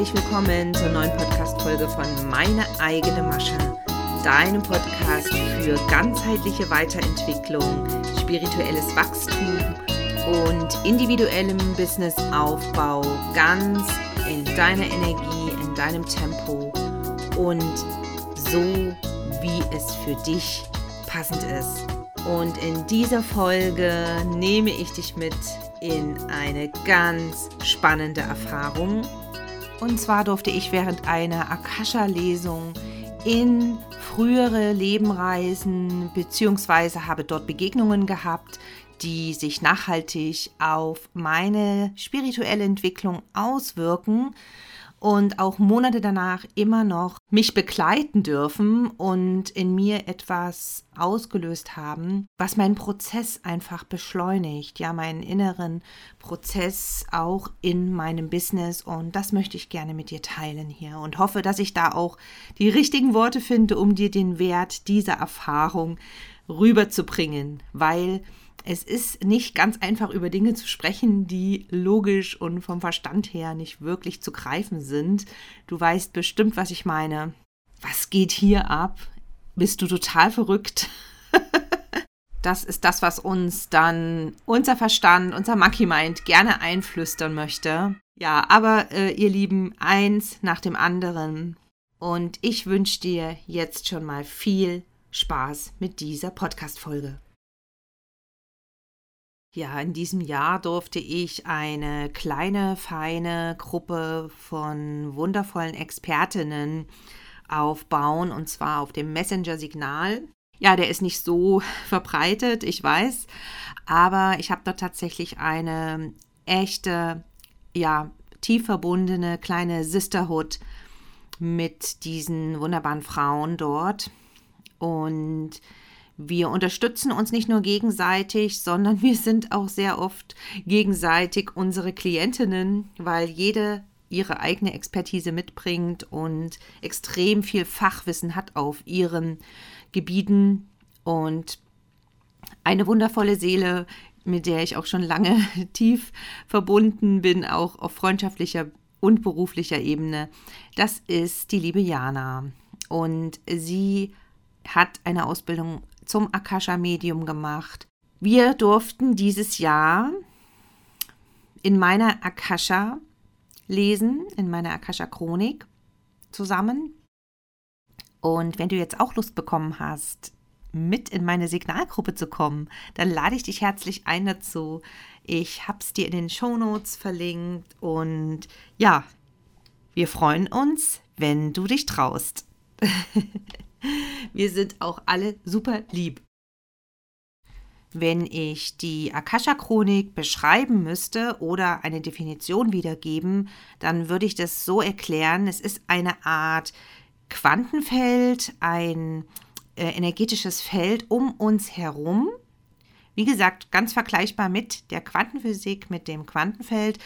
herzlich willkommen zur neuen Podcast-Folge von Meine eigene Masche, deinem Podcast für ganzheitliche Weiterentwicklung, spirituelles Wachstum und individuellem Businessaufbau ganz in deiner Energie, in deinem Tempo und so, wie es für dich passend ist. Und in dieser Folge nehme ich dich mit in eine ganz spannende Erfahrung. Und zwar durfte ich während einer Akasha-Lesung in frühere Leben reisen, beziehungsweise habe dort Begegnungen gehabt, die sich nachhaltig auf meine spirituelle Entwicklung auswirken und auch Monate danach immer noch mich begleiten dürfen und in mir etwas ausgelöst haben, was meinen Prozess einfach beschleunigt, ja, meinen inneren Prozess auch in meinem Business und das möchte ich gerne mit dir teilen hier und hoffe, dass ich da auch die richtigen Worte finde, um dir den Wert dieser Erfahrung rüberzubringen, weil es ist nicht ganz einfach über Dinge zu sprechen, die logisch und vom Verstand her nicht wirklich zu greifen sind. Du weißt bestimmt, was ich meine. Was geht hier ab? Bist du total verrückt? das ist das, was uns dann unser Verstand, unser Monkey Mind gerne einflüstern möchte. Ja, aber äh, ihr Lieben, eins nach dem anderen. Und ich wünsche dir jetzt schon mal viel Spaß mit dieser Podcast-Folge. Ja, in diesem Jahr durfte ich eine kleine, feine Gruppe von wundervollen Expertinnen aufbauen und zwar auf dem Messenger-Signal. Ja, der ist nicht so verbreitet, ich weiß, aber ich habe dort tatsächlich eine echte, ja, tief verbundene kleine Sisterhood mit diesen wunderbaren Frauen dort und wir unterstützen uns nicht nur gegenseitig, sondern wir sind auch sehr oft gegenseitig unsere Klientinnen, weil jede ihre eigene Expertise mitbringt und extrem viel Fachwissen hat auf ihren Gebieten und eine wundervolle Seele, mit der ich auch schon lange tief verbunden bin, auch auf freundschaftlicher und beruflicher Ebene. Das ist die liebe Jana und sie hat eine Ausbildung zum Akasha-Medium gemacht. Wir durften dieses Jahr in meiner Akasha lesen, in meiner Akasha-Chronik zusammen. Und wenn du jetzt auch Lust bekommen hast, mit in meine Signalgruppe zu kommen, dann lade ich dich herzlich ein dazu. Ich habe es dir in den Shownotes verlinkt und ja, wir freuen uns, wenn du dich traust. Wir sind auch alle super lieb. Wenn ich die Akasha-Chronik beschreiben müsste oder eine Definition wiedergeben, dann würde ich das so erklären, es ist eine Art Quantenfeld, ein äh, energetisches Feld um uns herum. Wie gesagt, ganz vergleichbar mit der Quantenphysik, mit dem Quantenfeld.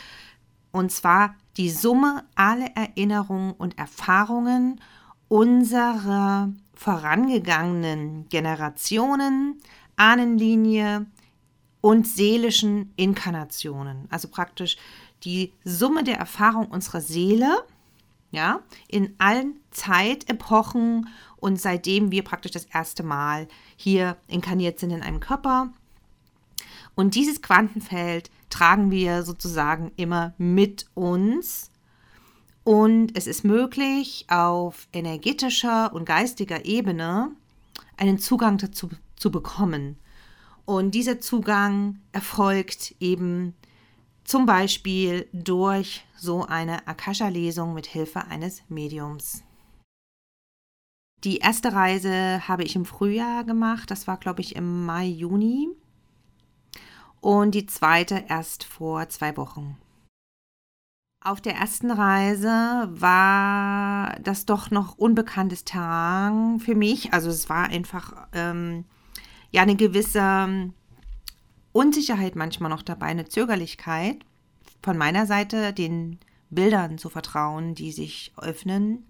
Und zwar die Summe aller Erinnerungen und Erfahrungen unserer vorangegangenen Generationen, Ahnenlinie und seelischen Inkarnationen. Also praktisch die Summe der Erfahrung unserer Seele, ja, in allen Zeitepochen und seitdem wir praktisch das erste Mal hier inkarniert sind in einem Körper. Und dieses Quantenfeld tragen wir sozusagen immer mit uns und es ist möglich, auf energetischer und geistiger Ebene einen Zugang dazu zu bekommen. Und dieser Zugang erfolgt eben zum Beispiel durch so eine Akasha-Lesung mit Hilfe eines Mediums. Die erste Reise habe ich im Frühjahr gemacht, das war glaube ich im Mai, Juni. Und die zweite erst vor zwei Wochen. Auf der ersten Reise war das doch noch unbekanntes Terrain für mich. Also es war einfach ähm, ja eine gewisse Unsicherheit manchmal noch dabei, eine Zögerlichkeit von meiner Seite, den Bildern zu vertrauen, die sich öffnen.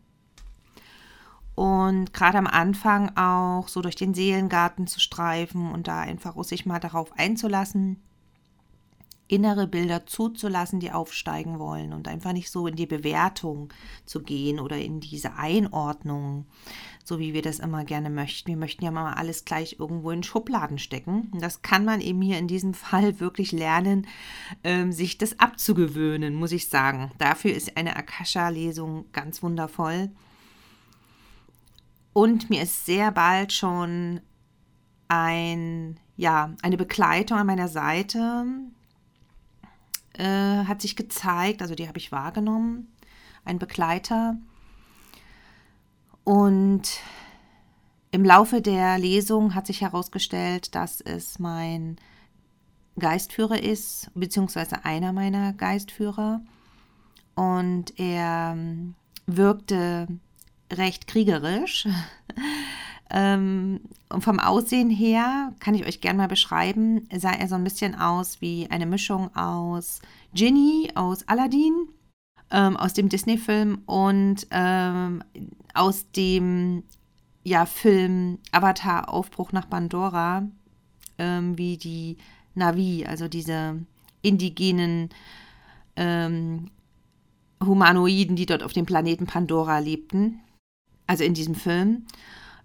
Und gerade am Anfang auch so durch den Seelengarten zu streifen und da einfach sich mal darauf einzulassen innere Bilder zuzulassen, die aufsteigen wollen und einfach nicht so in die Bewertung zu gehen oder in diese Einordnung, so wie wir das immer gerne möchten. Wir möchten ja mal alles gleich irgendwo in Schubladen stecken. Und das kann man eben hier in diesem Fall wirklich lernen, ähm, sich das abzugewöhnen, muss ich sagen. Dafür ist eine Akasha-Lesung ganz wundervoll. Und mir ist sehr bald schon ein, ja, eine Begleitung an meiner Seite äh, hat sich gezeigt, also die habe ich wahrgenommen, ein Begleiter. Und im Laufe der Lesung hat sich herausgestellt, dass es mein Geistführer ist, beziehungsweise einer meiner Geistführer. Und er ähm, wirkte recht kriegerisch. ähm, und vom Aussehen her kann ich euch gerne mal beschreiben, sah er so ein bisschen aus wie eine Mischung aus Ginny aus Aladdin, ähm, aus dem Disney-Film und ähm, aus dem ja, Film Avatar Aufbruch nach Pandora, ähm, wie die Navi, also diese indigenen ähm, Humanoiden, die dort auf dem Planeten Pandora lebten. Also in diesem Film.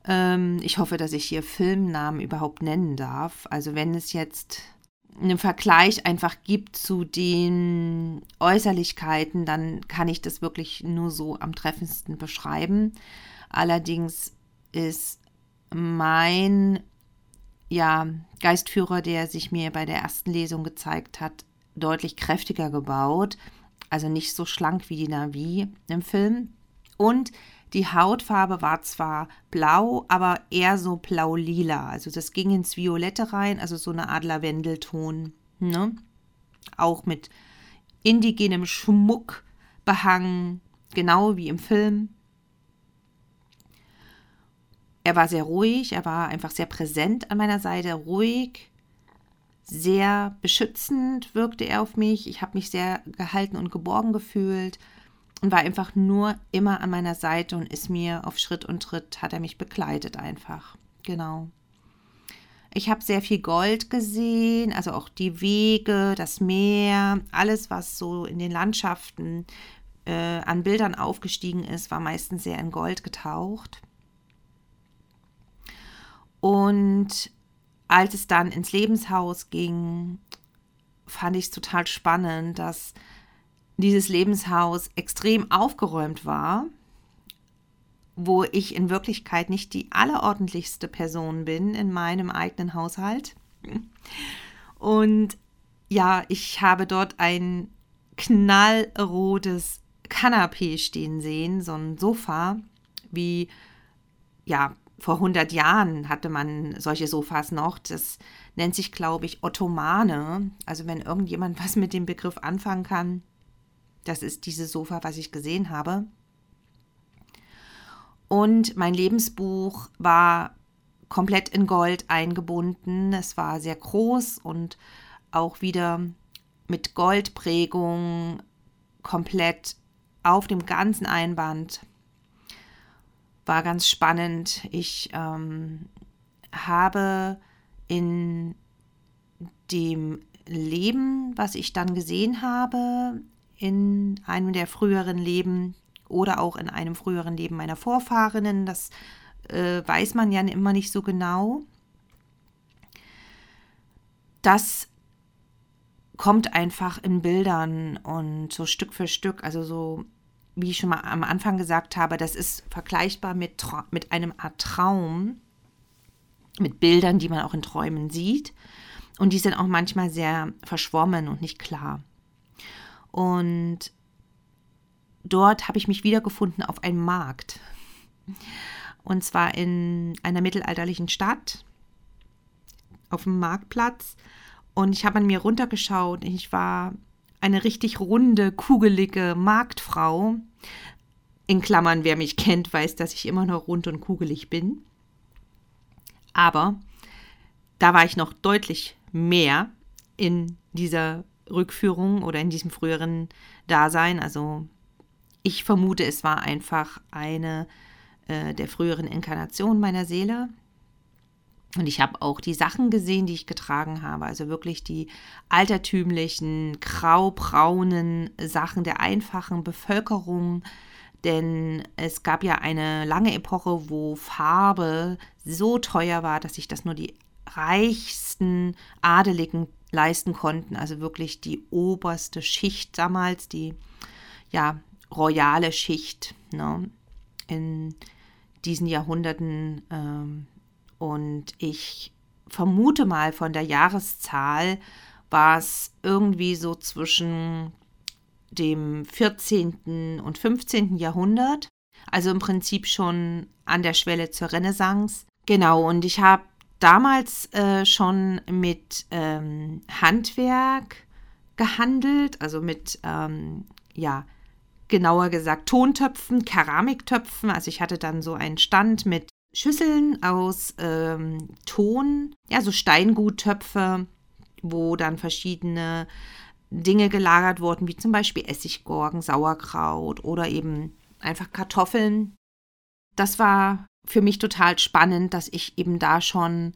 Ähm, ich hoffe, dass ich hier Filmnamen überhaupt nennen darf. Also wenn es jetzt einen Vergleich einfach gibt zu den Äußerlichkeiten, dann kann ich das wirklich nur so am treffendsten beschreiben. Allerdings ist mein ja, Geistführer, der sich mir bei der ersten Lesung gezeigt hat, deutlich kräftiger gebaut. Also nicht so schlank wie die Navi im Film. Und die Hautfarbe war zwar blau, aber eher so blau-lila. Also das ging ins Violette rein, also so eine Art Lavendelton. Ne? Auch mit indigenem Schmuck behangen, genau wie im Film. Er war sehr ruhig, er war einfach sehr präsent an meiner Seite, ruhig, sehr beschützend wirkte er auf mich. Ich habe mich sehr gehalten und geborgen gefühlt und war einfach nur immer an meiner Seite und ist mir auf Schritt und Tritt, hat er mich begleitet einfach. Genau. Ich habe sehr viel Gold gesehen, also auch die Wege, das Meer, alles, was so in den Landschaften äh, an Bildern aufgestiegen ist, war meistens sehr in Gold getaucht. Und als es dann ins Lebenshaus ging, fand ich es total spannend, dass dieses Lebenshaus extrem aufgeräumt war, wo ich in Wirklichkeit nicht die allerordentlichste Person bin in meinem eigenen Haushalt. Und ja, ich habe dort ein knallrotes Kanapee stehen sehen, so ein Sofa, wie ja, vor 100 Jahren hatte man solche Sofas noch. Das nennt sich, glaube ich, Ottomane. Also wenn irgendjemand was mit dem Begriff anfangen kann, das ist dieses Sofa, was ich gesehen habe. Und mein Lebensbuch war komplett in Gold eingebunden. Es war sehr groß und auch wieder mit Goldprägung komplett auf dem ganzen Einband. War ganz spannend. Ich ähm, habe in dem Leben, was ich dann gesehen habe, in einem der früheren Leben oder auch in einem früheren Leben meiner Vorfahrinnen. Das äh, weiß man ja immer nicht so genau. Das kommt einfach in Bildern und so Stück für Stück, also so wie ich schon mal am Anfang gesagt habe, das ist vergleichbar mit, mit einem Art Traum, mit Bildern, die man auch in Träumen sieht. Und die sind auch manchmal sehr verschwommen und nicht klar. Und dort habe ich mich wiedergefunden auf einem Markt. Und zwar in einer mittelalterlichen Stadt, auf dem Marktplatz. Und ich habe an mir runtergeschaut. Ich war eine richtig runde, kugelige Marktfrau. In Klammern, wer mich kennt, weiß, dass ich immer noch rund und kugelig bin. Aber da war ich noch deutlich mehr in dieser Rückführung oder in diesem früheren Dasein. Also ich vermute, es war einfach eine äh, der früheren Inkarnationen meiner Seele. Und ich habe auch die Sachen gesehen, die ich getragen habe. Also wirklich die altertümlichen, graubraunen Sachen der einfachen Bevölkerung. Denn es gab ja eine lange Epoche, wo Farbe so teuer war, dass sich das nur die reichsten Adeligen leisten konnten. Also wirklich die oberste Schicht damals, die ja royale Schicht ne, in diesen Jahrhunderten. Ähm, und ich vermute mal von der Jahreszahl war es irgendwie so zwischen dem 14. und 15. Jahrhundert, also im Prinzip schon an der Schwelle zur Renaissance. Genau, und ich habe damals äh, schon mit ähm, Handwerk gehandelt, also mit, ähm, ja, genauer gesagt Tontöpfen, Keramiktöpfen. Also ich hatte dann so einen Stand mit Schüsseln aus ähm, Ton, ja, so Steinguttöpfe, wo dann verschiedene Dinge gelagert wurden, wie zum Beispiel Essiggurken, Sauerkraut oder eben einfach Kartoffeln. Das war für mich total spannend, dass ich eben da schon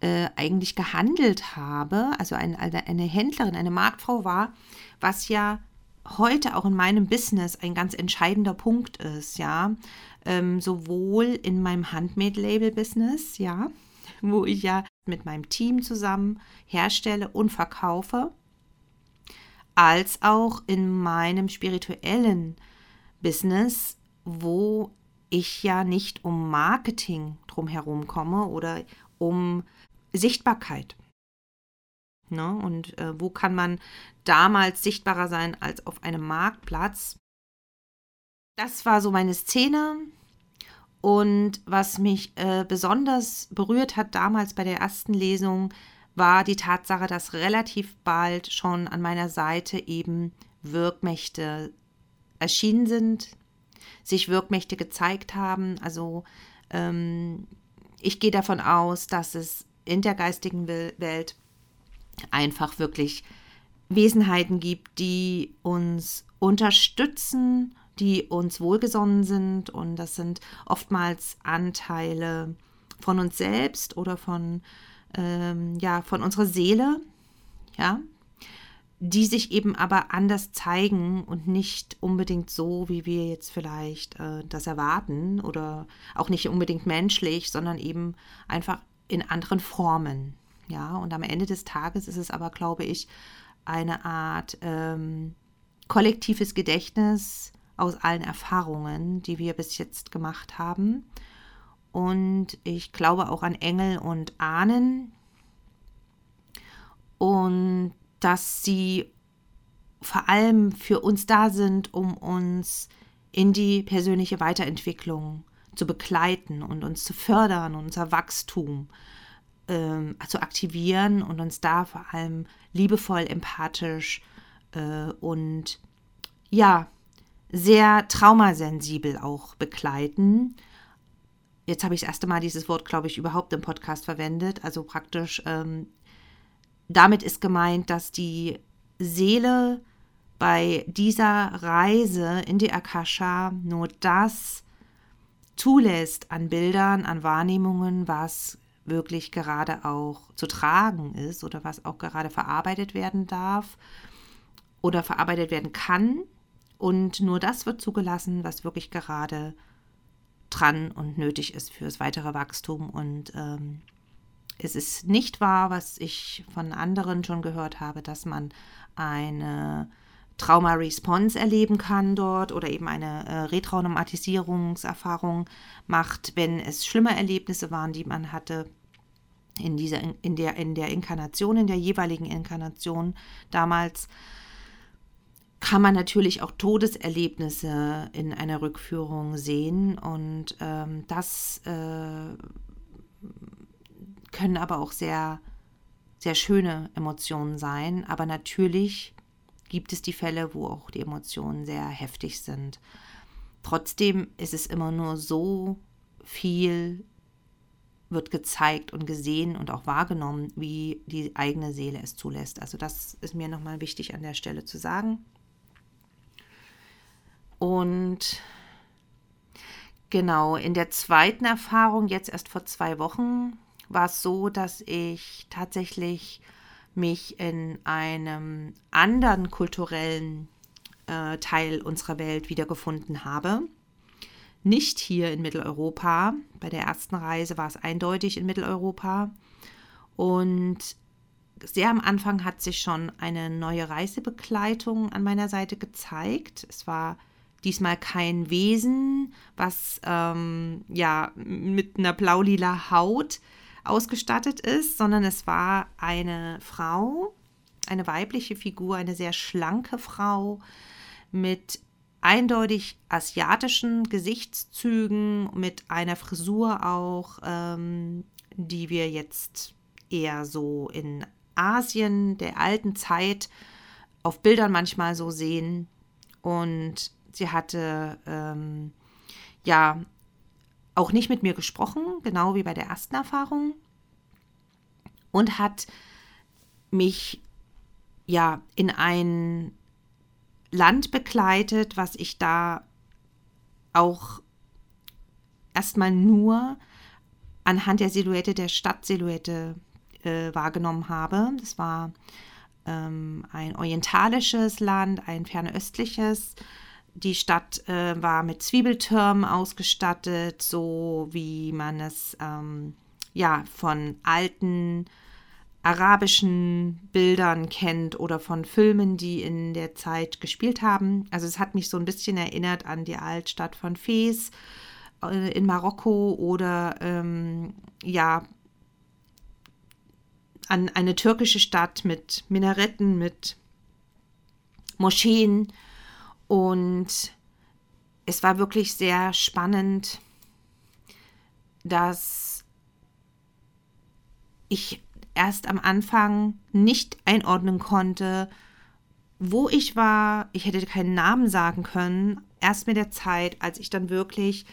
äh, eigentlich gehandelt habe, also ein, eine Händlerin, eine Marktfrau war, was ja heute auch in meinem Business ein ganz entscheidender Punkt ist, ja. Ähm, sowohl in meinem Handmade-Label-Business, ja, wo ich ja mit meinem Team zusammen herstelle und verkaufe, als auch in meinem spirituellen Business, wo ich ja nicht um Marketing drumherum komme oder um Sichtbarkeit. Ne? Und äh, wo kann man damals sichtbarer sein als auf einem Marktplatz? Das war so meine Szene. Und was mich äh, besonders berührt hat damals bei der ersten Lesung, war die Tatsache, dass relativ bald schon an meiner Seite eben Wirkmächte erschienen sind, sich Wirkmächte gezeigt haben. Also ähm, ich gehe davon aus, dass es in der geistigen Welt einfach wirklich Wesenheiten gibt, die uns unterstützen, die uns wohlgesonnen sind. Und das sind oftmals Anteile von uns selbst oder von, ähm, ja, von unserer Seele, ja, die sich eben aber anders zeigen und nicht unbedingt so, wie wir jetzt vielleicht äh, das erwarten oder auch nicht unbedingt menschlich, sondern eben einfach in anderen Formen. Ja, und am Ende des Tages ist es aber, glaube ich, eine Art ähm, kollektives Gedächtnis aus allen Erfahrungen, die wir bis jetzt gemacht haben. Und ich glaube auch an Engel und Ahnen. Und dass sie vor allem für uns da sind, um uns in die persönliche Weiterentwicklung zu begleiten und uns zu fördern, unser Wachstum ähm, zu aktivieren und uns da vor allem liebevoll, empathisch äh, und ja, sehr traumasensibel auch begleiten. Jetzt habe ich das erste Mal dieses Wort, glaube ich, überhaupt im Podcast verwendet. Also praktisch, ähm, damit ist gemeint, dass die Seele bei dieser Reise in die Akasha nur das zulässt an Bildern, an Wahrnehmungen, was wirklich gerade auch zu tragen ist oder was auch gerade verarbeitet werden darf oder verarbeitet werden kann. Und nur das wird zugelassen, was wirklich gerade dran und nötig ist fürs weitere Wachstum. Und ähm, es ist nicht wahr, was ich von anderen schon gehört habe, dass man eine Trauma-Response erleben kann dort oder eben eine äh, Retraumatisierungserfahrung macht, wenn es schlimme Erlebnisse waren, die man hatte in dieser in der in der Inkarnation, in der jeweiligen Inkarnation damals kann man natürlich auch Todeserlebnisse in einer Rückführung sehen. Und ähm, das äh, können aber auch sehr sehr schöne Emotionen sein, aber natürlich gibt es die Fälle, wo auch die Emotionen sehr heftig sind. Trotzdem ist es immer nur so viel wird gezeigt und gesehen und auch wahrgenommen, wie die eigene Seele es zulässt. Also das ist mir nochmal wichtig an der Stelle zu sagen. Und genau, in der zweiten Erfahrung, jetzt erst vor zwei Wochen, war es so, dass ich tatsächlich mich in einem anderen kulturellen äh, Teil unserer Welt wiedergefunden habe. Nicht hier in Mitteleuropa. Bei der ersten Reise war es eindeutig in Mitteleuropa. Und sehr am Anfang hat sich schon eine neue Reisebegleitung an meiner Seite gezeigt. Es war diesmal kein Wesen, was ähm, ja mit einer blau-lila Haut ausgestattet ist, sondern es war eine Frau, eine weibliche Figur, eine sehr schlanke Frau mit eindeutig asiatischen Gesichtszügen, mit einer Frisur auch, ähm, die wir jetzt eher so in Asien der alten Zeit auf Bildern manchmal so sehen. Und sie hatte ähm, ja auch nicht mit mir gesprochen, genau wie bei der ersten Erfahrung. Und hat mich ja in ein Land begleitet, was ich da auch erstmal nur anhand der Silhouette, der Stadtsilhouette äh, wahrgenommen habe. Das war ähm, ein orientalisches Land, ein fernöstliches. Die Stadt äh, war mit Zwiebeltürmen ausgestattet, so wie man es ähm, ja von alten arabischen Bildern kennt oder von Filmen, die in der Zeit gespielt haben. Also es hat mich so ein bisschen erinnert an die Altstadt von Fes äh, in Marokko oder ähm, ja an eine türkische Stadt mit Minaretten, mit Moscheen und es war wirklich sehr spannend, dass ich erst am Anfang nicht einordnen konnte, wo ich war. Ich hätte keinen Namen sagen können. Erst mit der Zeit, als ich dann wirklich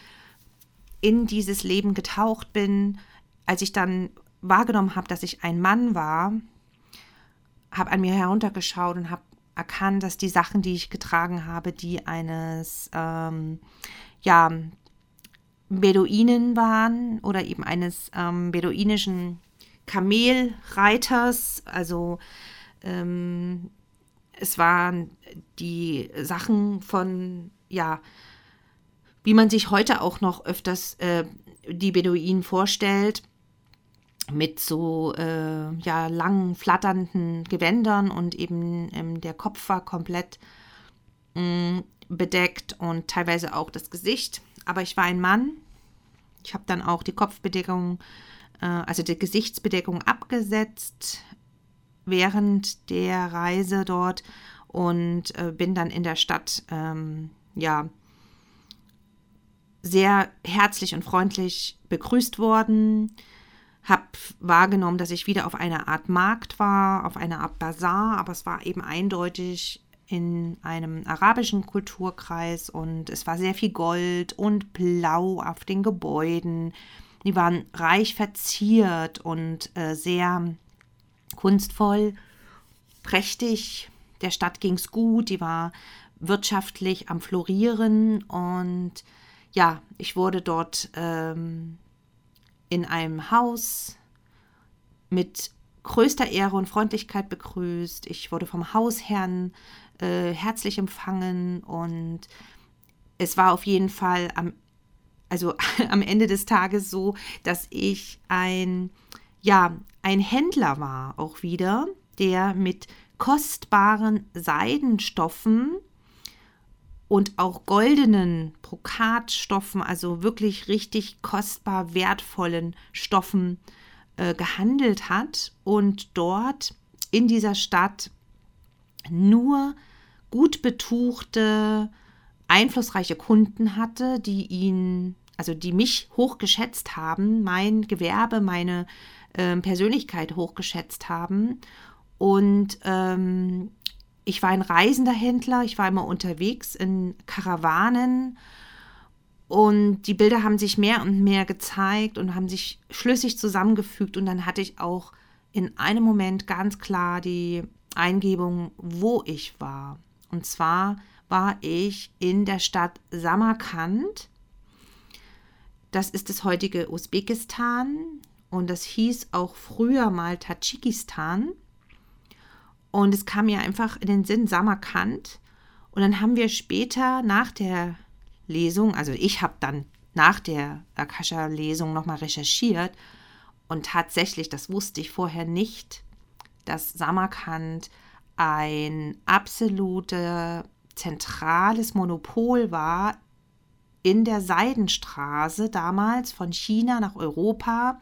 in dieses Leben getaucht bin, als ich dann wahrgenommen habe, dass ich ein Mann war, habe an mir heruntergeschaut und habe erkannt, dass die Sachen, die ich getragen habe, die eines ähm, ja, Beduinen waren oder eben eines ähm, beduinischen Kamelreiters. Also ähm, es waren die Sachen von, ja, wie man sich heute auch noch öfters äh, die Beduinen vorstellt, mit so äh, ja, langen, flatternden Gewändern und eben ähm, der Kopf war komplett mh, mm, bedeckt und teilweise auch das Gesicht. Aber ich war ein Mann. Ich habe dann auch die Kopfbedeckung äh, also die Gesichtsbedeckung abgesetzt während der Reise dort und äh, bin dann in der Stadt ähm, ja sehr herzlich und freundlich begrüßt worden. Habe wahrgenommen, dass ich wieder auf einer Art Markt war, auf einer Art Bazar, aber es war eben eindeutig in einem arabischen Kulturkreis und es war sehr viel Gold und Blau auf den Gebäuden. Die waren reich verziert und äh, sehr kunstvoll, prächtig. Der Stadt ging es gut, die war wirtschaftlich am Florieren und ja, ich wurde dort ähm, in einem Haus mit größter Ehre und Freundlichkeit begrüßt. Ich wurde vom Hausherrn äh, herzlich empfangen und es war auf jeden Fall am also am Ende des Tages so, dass ich ein, ja, ein Händler war auch wieder, der mit kostbaren Seidenstoffen und auch goldenen Brokatstoffen, also wirklich richtig kostbar wertvollen Stoffen äh, gehandelt hat und dort in dieser Stadt nur gut betuchte, einflussreiche Kunden hatte, die ihn also die mich hochgeschätzt haben, mein Gewerbe, meine äh, Persönlichkeit hochgeschätzt haben. Und ähm, ich war ein reisender Händler, ich war immer unterwegs in Karawanen und die Bilder haben sich mehr und mehr gezeigt und haben sich schlüssig zusammengefügt und dann hatte ich auch in einem Moment ganz klar die Eingebung, wo ich war. Und zwar war ich in der Stadt Samarkand das ist das heutige Usbekistan und das hieß auch früher mal Tadschikistan. Und es kam mir einfach in den Sinn Samarkand. Und dann haben wir später nach der Lesung, also ich habe dann nach der Akasha-Lesung nochmal recherchiert und tatsächlich, das wusste ich vorher nicht, dass Samarkand ein absolutes zentrales Monopol war in der Seidenstraße damals von China nach Europa,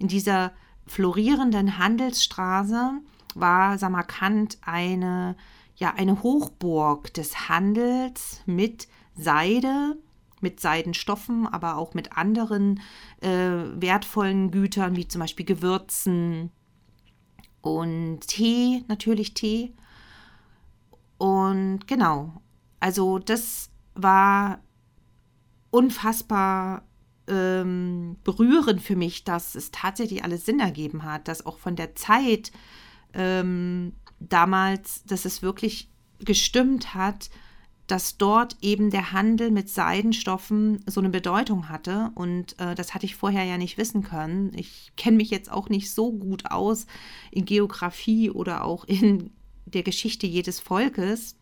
in dieser florierenden Handelsstraße war Samarkand eine, ja, eine Hochburg des Handels mit Seide, mit Seidenstoffen, aber auch mit anderen äh, wertvollen Gütern, wie zum Beispiel Gewürzen und Tee, natürlich Tee. Und genau, also das war unfassbar ähm, berührend für mich, dass es tatsächlich alles Sinn ergeben hat, dass auch von der Zeit ähm, damals, dass es wirklich gestimmt hat, dass dort eben der Handel mit Seidenstoffen so eine Bedeutung hatte. Und äh, das hatte ich vorher ja nicht wissen können. Ich kenne mich jetzt auch nicht so gut aus in Geografie oder auch in der Geschichte jedes Volkes.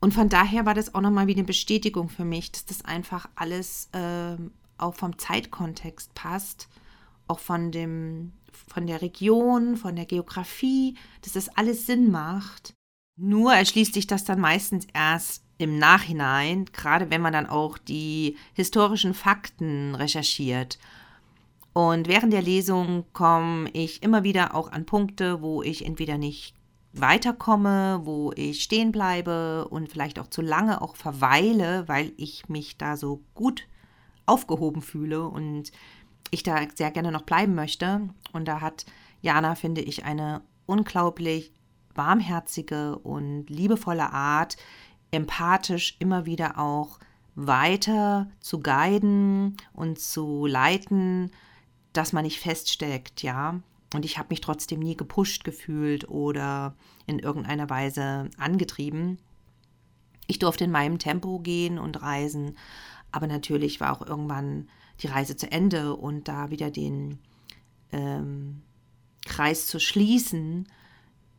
Und von daher war das auch nochmal wie eine Bestätigung für mich, dass das einfach alles äh, auch vom Zeitkontext passt, auch von dem, von der Region, von der Geografie, dass das alles Sinn macht. Nur erschließt sich das dann meistens erst im Nachhinein, gerade wenn man dann auch die historischen Fakten recherchiert. Und während der Lesung komme ich immer wieder auch an Punkte, wo ich entweder nicht weiterkomme, wo ich stehen bleibe und vielleicht auch zu lange auch verweile, weil ich mich da so gut aufgehoben fühle und ich da sehr gerne noch bleiben möchte. Und da hat Jana, finde ich, eine unglaublich warmherzige und liebevolle Art, empathisch immer wieder auch weiter zu guiden und zu leiten, dass man nicht feststeckt, ja. Und ich habe mich trotzdem nie gepusht gefühlt oder in irgendeiner Weise angetrieben. Ich durfte in meinem Tempo gehen und reisen, aber natürlich war auch irgendwann die Reise zu Ende und da wieder den ähm, Kreis zu schließen,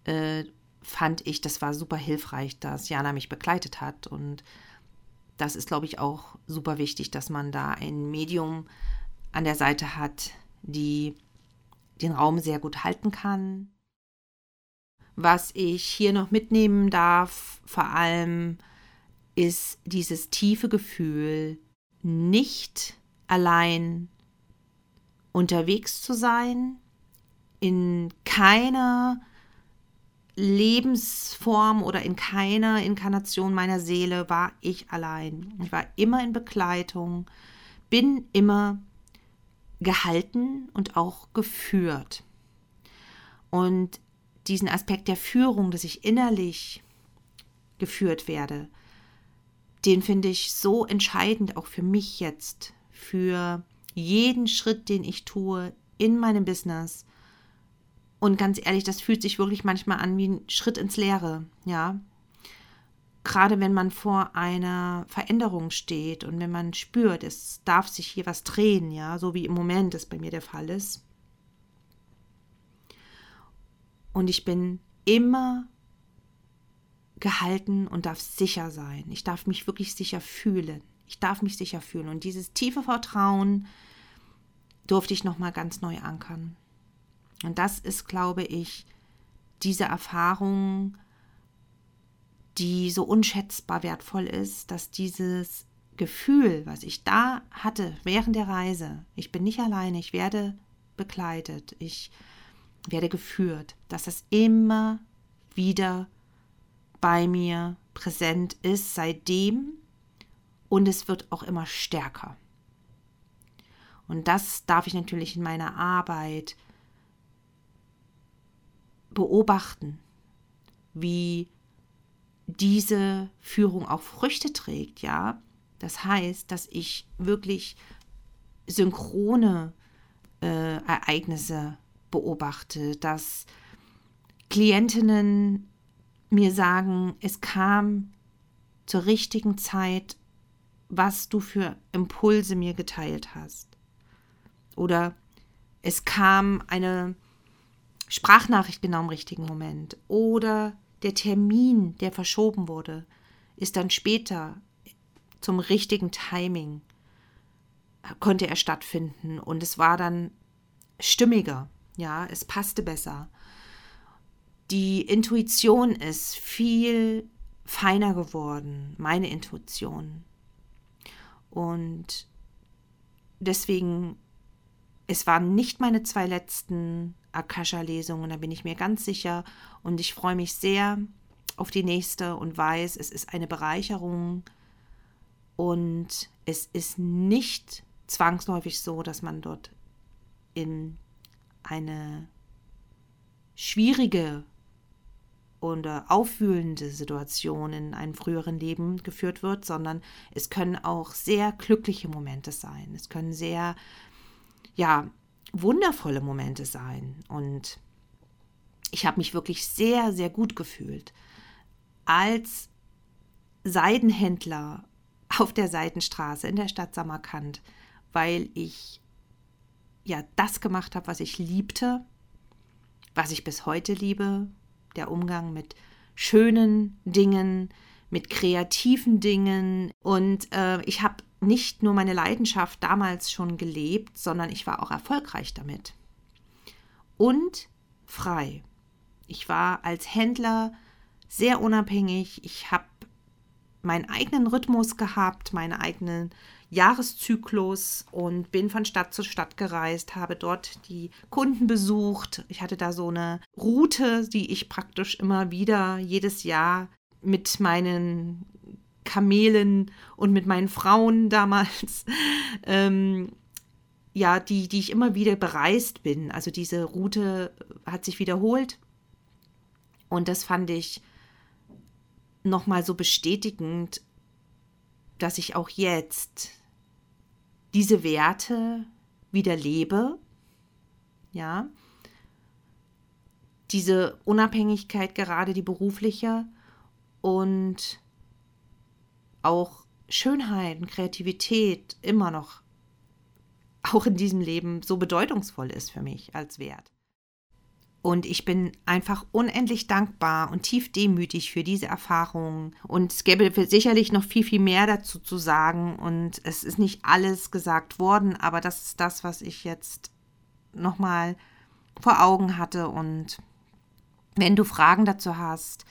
äh, fand ich, das war super hilfreich, dass Jana mich begleitet hat. Und das ist, glaube ich, auch super wichtig, dass man da ein Medium an der Seite hat, die den Raum sehr gut halten kann. Was ich hier noch mitnehmen darf, vor allem, ist dieses tiefe Gefühl, nicht allein unterwegs zu sein, in keiner Lebensform oder in keiner Inkarnation meiner Seele war ich allein. Ich war immer in Begleitung, bin immer gehalten und auch geführt. Und diesen Aspekt der Führung, dass ich innerlich geführt werde, den finde ich so entscheidend auch für mich jetzt, für jeden Schritt, den ich tue in meinem Business. Und ganz ehrlich, das fühlt sich wirklich manchmal an wie ein Schritt ins Leere, ja gerade wenn man vor einer Veränderung steht und wenn man spürt, es darf sich hier was drehen, ja, so wie im Moment es bei mir der Fall ist. Und ich bin immer gehalten und darf sicher sein. Ich darf mich wirklich sicher fühlen. Ich darf mich sicher fühlen. Und dieses tiefe Vertrauen durfte ich nochmal ganz neu ankern. Und das ist, glaube ich, diese Erfahrung, die so unschätzbar wertvoll ist, dass dieses Gefühl, was ich da hatte während der Reise, ich bin nicht alleine, ich werde begleitet, ich werde geführt, dass das immer wieder bei mir präsent ist seitdem und es wird auch immer stärker. Und das darf ich natürlich in meiner Arbeit beobachten, wie diese Führung auch Früchte trägt, ja. Das heißt, dass ich wirklich synchrone äh, Ereignisse beobachte, dass Klientinnen mir sagen, es kam zur richtigen Zeit, was du für Impulse mir geteilt hast. Oder es kam eine Sprachnachricht genau im richtigen Moment. Oder der Termin, der verschoben wurde, ist dann später zum richtigen Timing, konnte er stattfinden. Und es war dann stimmiger. Ja, es passte besser. Die Intuition ist viel feiner geworden, meine Intuition. Und deswegen, es waren nicht meine zwei letzten Akasha-Lesungen, da bin ich mir ganz sicher. Und ich freue mich sehr auf die nächste und weiß, es ist eine Bereicherung. Und es ist nicht zwangsläufig so, dass man dort in eine schwierige oder aufwühlende Situation in einem früheren Leben geführt wird, sondern es können auch sehr glückliche Momente sein. Es können sehr, ja, wundervolle Momente sein. Und ich habe mich wirklich sehr, sehr gut gefühlt, als Seidenhändler auf der Seidenstraße in der Stadt Samarkand, weil ich ja das gemacht habe, was ich liebte, was ich bis heute liebe, der Umgang mit schönen Dingen, mit kreativen Dingen. Und äh, ich habe nicht nur meine Leidenschaft damals schon gelebt, sondern ich war auch erfolgreich damit. Und frei. Ich war als Händler sehr unabhängig. Ich habe meinen eigenen Rhythmus gehabt, meinen eigenen Jahreszyklus und bin von Stadt zu Stadt gereist, habe dort die Kunden besucht. Ich hatte da so eine Route, die ich praktisch immer wieder jedes Jahr mit meinen Kamelen und mit meinen Frauen damals, ähm, ja, die, die ich immer wieder bereist bin. Also diese Route hat sich wiederholt und das fand ich nochmal so bestätigend, dass ich auch jetzt diese Werte wieder lebe, ja, diese Unabhängigkeit, gerade die berufliche und auch Schönheit und Kreativität immer noch auch in diesem Leben so bedeutungsvoll ist für mich als Wert. Und ich bin einfach unendlich dankbar und tief demütig für diese Erfahrungen. Und es gäbe sicherlich noch viel, viel mehr dazu zu sagen. Und es ist nicht alles gesagt worden, aber das ist das, was ich jetzt nochmal vor Augen hatte. Und wenn du Fragen dazu hast,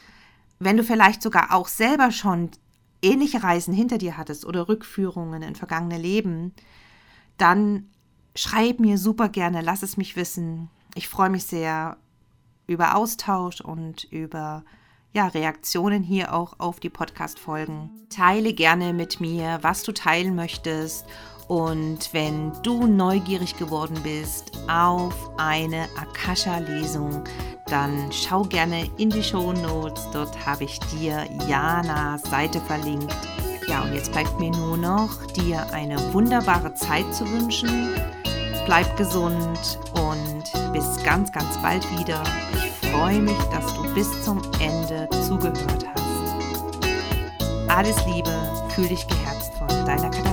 wenn du vielleicht sogar auch selber schon ähnliche Reisen hinter dir hattest oder Rückführungen in vergangene Leben, dann schreib mir super gerne, lass es mich wissen. Ich freue mich sehr über Austausch und über ja, Reaktionen hier auch auf die Podcast-Folgen. Teile gerne mit mir, was du teilen möchtest. Und wenn du neugierig geworden bist auf eine Akasha-Lesung, dann schau gerne in die Show Notes. Dort habe ich dir Janas Seite verlinkt. Ja, und jetzt bleibt mir nur noch, dir eine wunderbare Zeit zu wünschen. Bleib gesund und bis ganz, ganz bald wieder. Ich freue mich, dass du bis zum Ende zugehört hast. Alles Liebe, fühl dich geherzt von deiner Katharina.